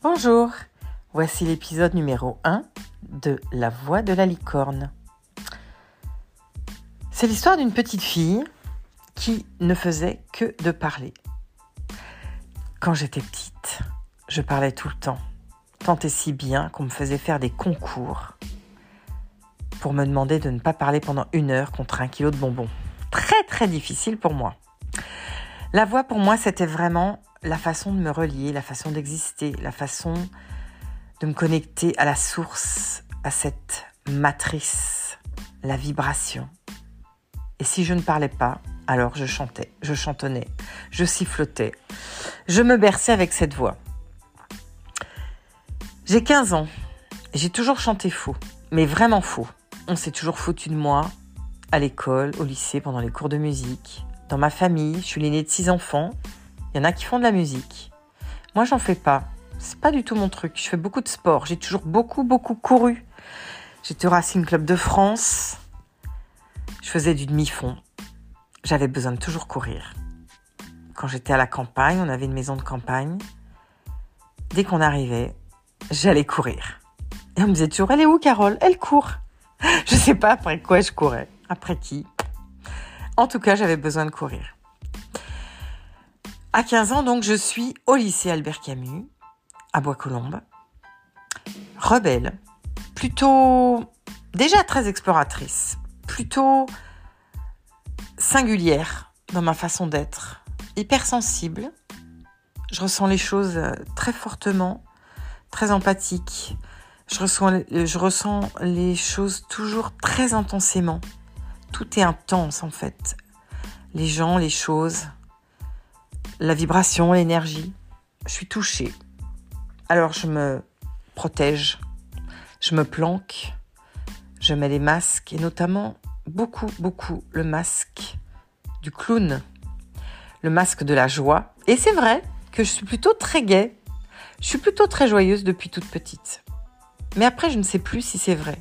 Bonjour, voici l'épisode numéro 1 de La voix de la licorne. C'est l'histoire d'une petite fille qui ne faisait que de parler. Quand j'étais petite, je parlais tout le temps, tant et si bien qu'on me faisait faire des concours pour me demander de ne pas parler pendant une heure contre un kilo de bonbons. Très très difficile pour moi. La voix pour moi c'était vraiment la façon de me relier, la façon d'exister, la façon de me connecter à la source, à cette matrice, la vibration. Et si je ne parlais pas, alors je chantais, je chantonnais, je sifflotais, je me berçais avec cette voix. J'ai 15 ans, j'ai toujours chanté faux, mais vraiment faux. On s'est toujours foutu de moi, à l'école, au lycée, pendant les cours de musique. Dans ma famille, je suis l'aînée de six enfants, il y en a qui font de la musique. Moi, j'en fais pas. C'est pas du tout mon truc. Je fais beaucoup de sport. J'ai toujours beaucoup, beaucoup couru. J'étais au Racing Club de France. Je faisais du demi-fond. J'avais besoin de toujours courir. Quand j'étais à la campagne, on avait une maison de campagne. Dès qu'on arrivait, j'allais courir. Et on me disait toujours, elle est où Carole? Elle court. Je sais pas après quoi je courais. Après qui? En tout cas, j'avais besoin de courir. À 15 ans, donc, je suis au lycée Albert Camus, à Bois-Colombes. Rebelle, plutôt déjà très exploratrice, plutôt singulière dans ma façon d'être, hypersensible. Je ressens les choses très fortement, très empathique. Je ressens, je ressens les choses toujours très intensément. Tout est intense en fait. Les gens, les choses, la vibration, l'énergie. Je suis touchée. Alors je me protège, je me planque, je mets des masques et notamment beaucoup, beaucoup le masque du clown, le masque de la joie. Et c'est vrai que je suis plutôt très gaie, je suis plutôt très joyeuse depuis toute petite. Mais après, je ne sais plus si c'est vrai.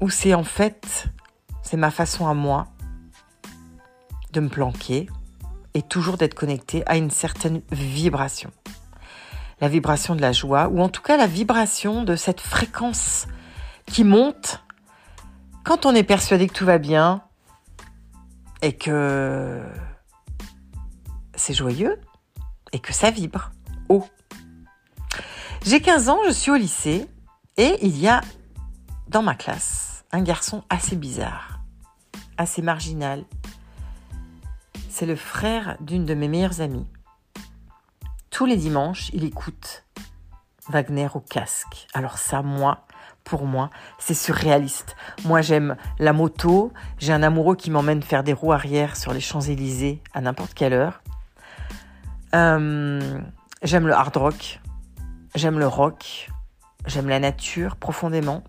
Ou c'est en fait, c'est ma façon à moi de me planquer, toujours d'être connecté à une certaine vibration. La vibration de la joie, ou en tout cas la vibration de cette fréquence qui monte quand on est persuadé que tout va bien et que c'est joyeux et que ça vibre haut. J'ai 15 ans, je suis au lycée et il y a dans ma classe un garçon assez bizarre, assez marginal, c'est le frère d'une de mes meilleures amies. Tous les dimanches, il écoute Wagner au casque. Alors ça, moi, pour moi, c'est surréaliste. Moi, j'aime la moto. J'ai un amoureux qui m'emmène faire des roues arrière sur les Champs-Élysées à n'importe quelle heure. Euh, j'aime le hard rock. J'aime le rock. J'aime la nature profondément.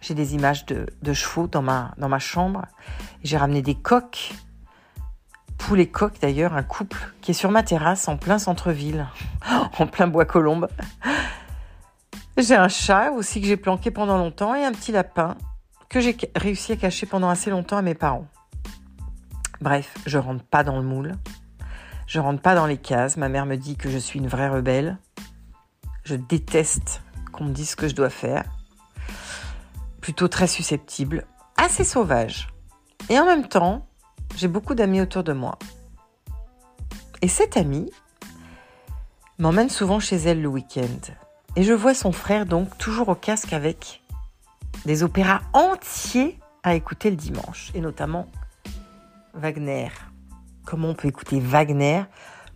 J'ai des images de, chevaux dans ma, dans ma chambre. J'ai ramené des coques Poulet coq d'ailleurs, un couple qui est sur ma terrasse en plein centre-ville, en plein bois colombe. J'ai un chat aussi que j'ai planqué pendant longtemps et un petit lapin que j'ai réussi à cacher pendant assez longtemps à mes parents. Bref, je rentre pas dans le moule. Je rentre pas dans les cases. Ma mère me dit que je suis une vraie rebelle. Je déteste qu'on me dise ce que je dois faire. Plutôt très susceptible, assez sauvage. Et en même temps, j'ai beaucoup d'amis autour de moi. Et cette amie m'emmène souvent chez elle le week-end. Et je vois son frère donc toujours au casque avec des opéras entiers à écouter le dimanche. Et notamment Wagner. Comment on peut écouter Wagner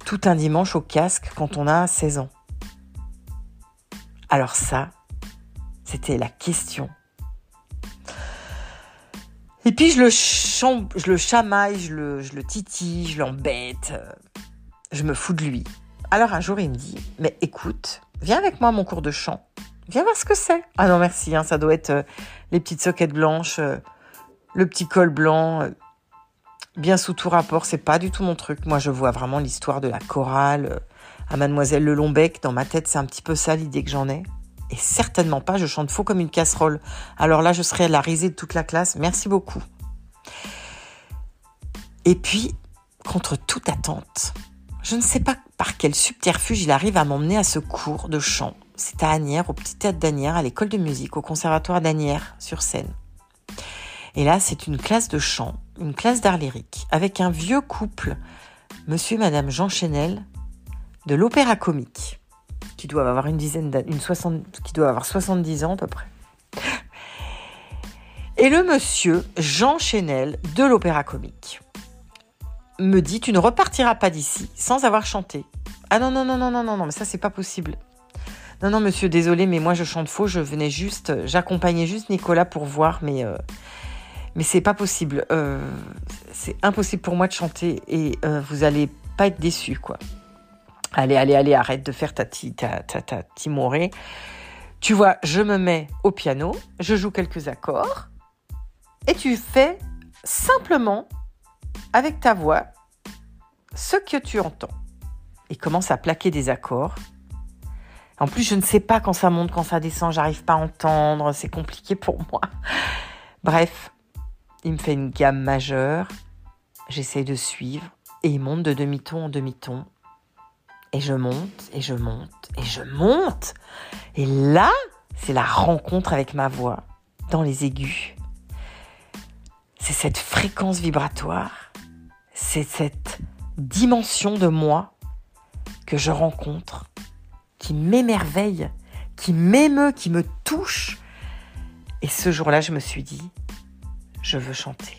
tout un dimanche au casque quand on a 16 ans? Alors ça, c'était la question et puis je le, je le chamaille, je le, je le titille, je l'embête, euh, je me fous de lui. Alors un jour il me dit, mais écoute, viens avec moi à mon cours de chant, viens voir ce que c'est. Ah non merci, hein, ça doit être euh, les petites soquettes blanches, euh, le petit col blanc, bien sous tout rapport, c'est pas du tout mon truc. Moi je vois vraiment l'histoire de la chorale à Mademoiselle Le Lombec, dans ma tête c'est un petit peu ça l'idée que j'en ai. Et certainement pas, je chante faux comme une casserole. Alors là, je serais la risée de toute la classe. Merci beaucoup. Et puis, contre toute attente, je ne sais pas par quel subterfuge il arrive à m'emmener à ce cours de chant. C'est à Agnières, au petit théâtre d'Agnières, à l'école de musique, au conservatoire d'Agnières, sur scène. Et là, c'est une classe de chant, une classe d'art lyrique, avec un vieux couple, monsieur et madame Jean Chenel, de l'opéra comique, doit avoir une dizaine une qui doit avoir 70 ans à peu près. Et le monsieur Jean Chenel de l'opéra comique me dit Tu ne repartiras pas d'ici sans avoir chanté. Ah non, non, non, non, non, non, non, mais ça, c'est pas possible. Non, non, monsieur, désolé, mais moi, je chante faux. Je venais juste, j'accompagnais juste Nicolas pour voir, mais, euh, mais c'est pas possible. Euh, c'est impossible pour moi de chanter et euh, vous allez pas être déçus, quoi. Allez, allez, allez, arrête de faire ta, ta, ta, ta timorée. Tu vois, je me mets au piano, je joue quelques accords et tu fais simplement avec ta voix ce que tu entends. Et commence à plaquer des accords. En plus, je ne sais pas quand ça monte, quand ça descend, j'arrive pas à entendre, c'est compliqué pour moi. Bref, il me fait une gamme majeure, j'essaie de suivre, et il monte de demi-ton en demi-ton. Et je monte, et je monte, et je monte. Et là, c'est la rencontre avec ma voix dans les aigus. C'est cette fréquence vibratoire c'est cette dimension de moi que je rencontre, qui m'émerveille, qui m'émeut, qui me touche. Et ce jour-là, je me suis dit, je veux chanter.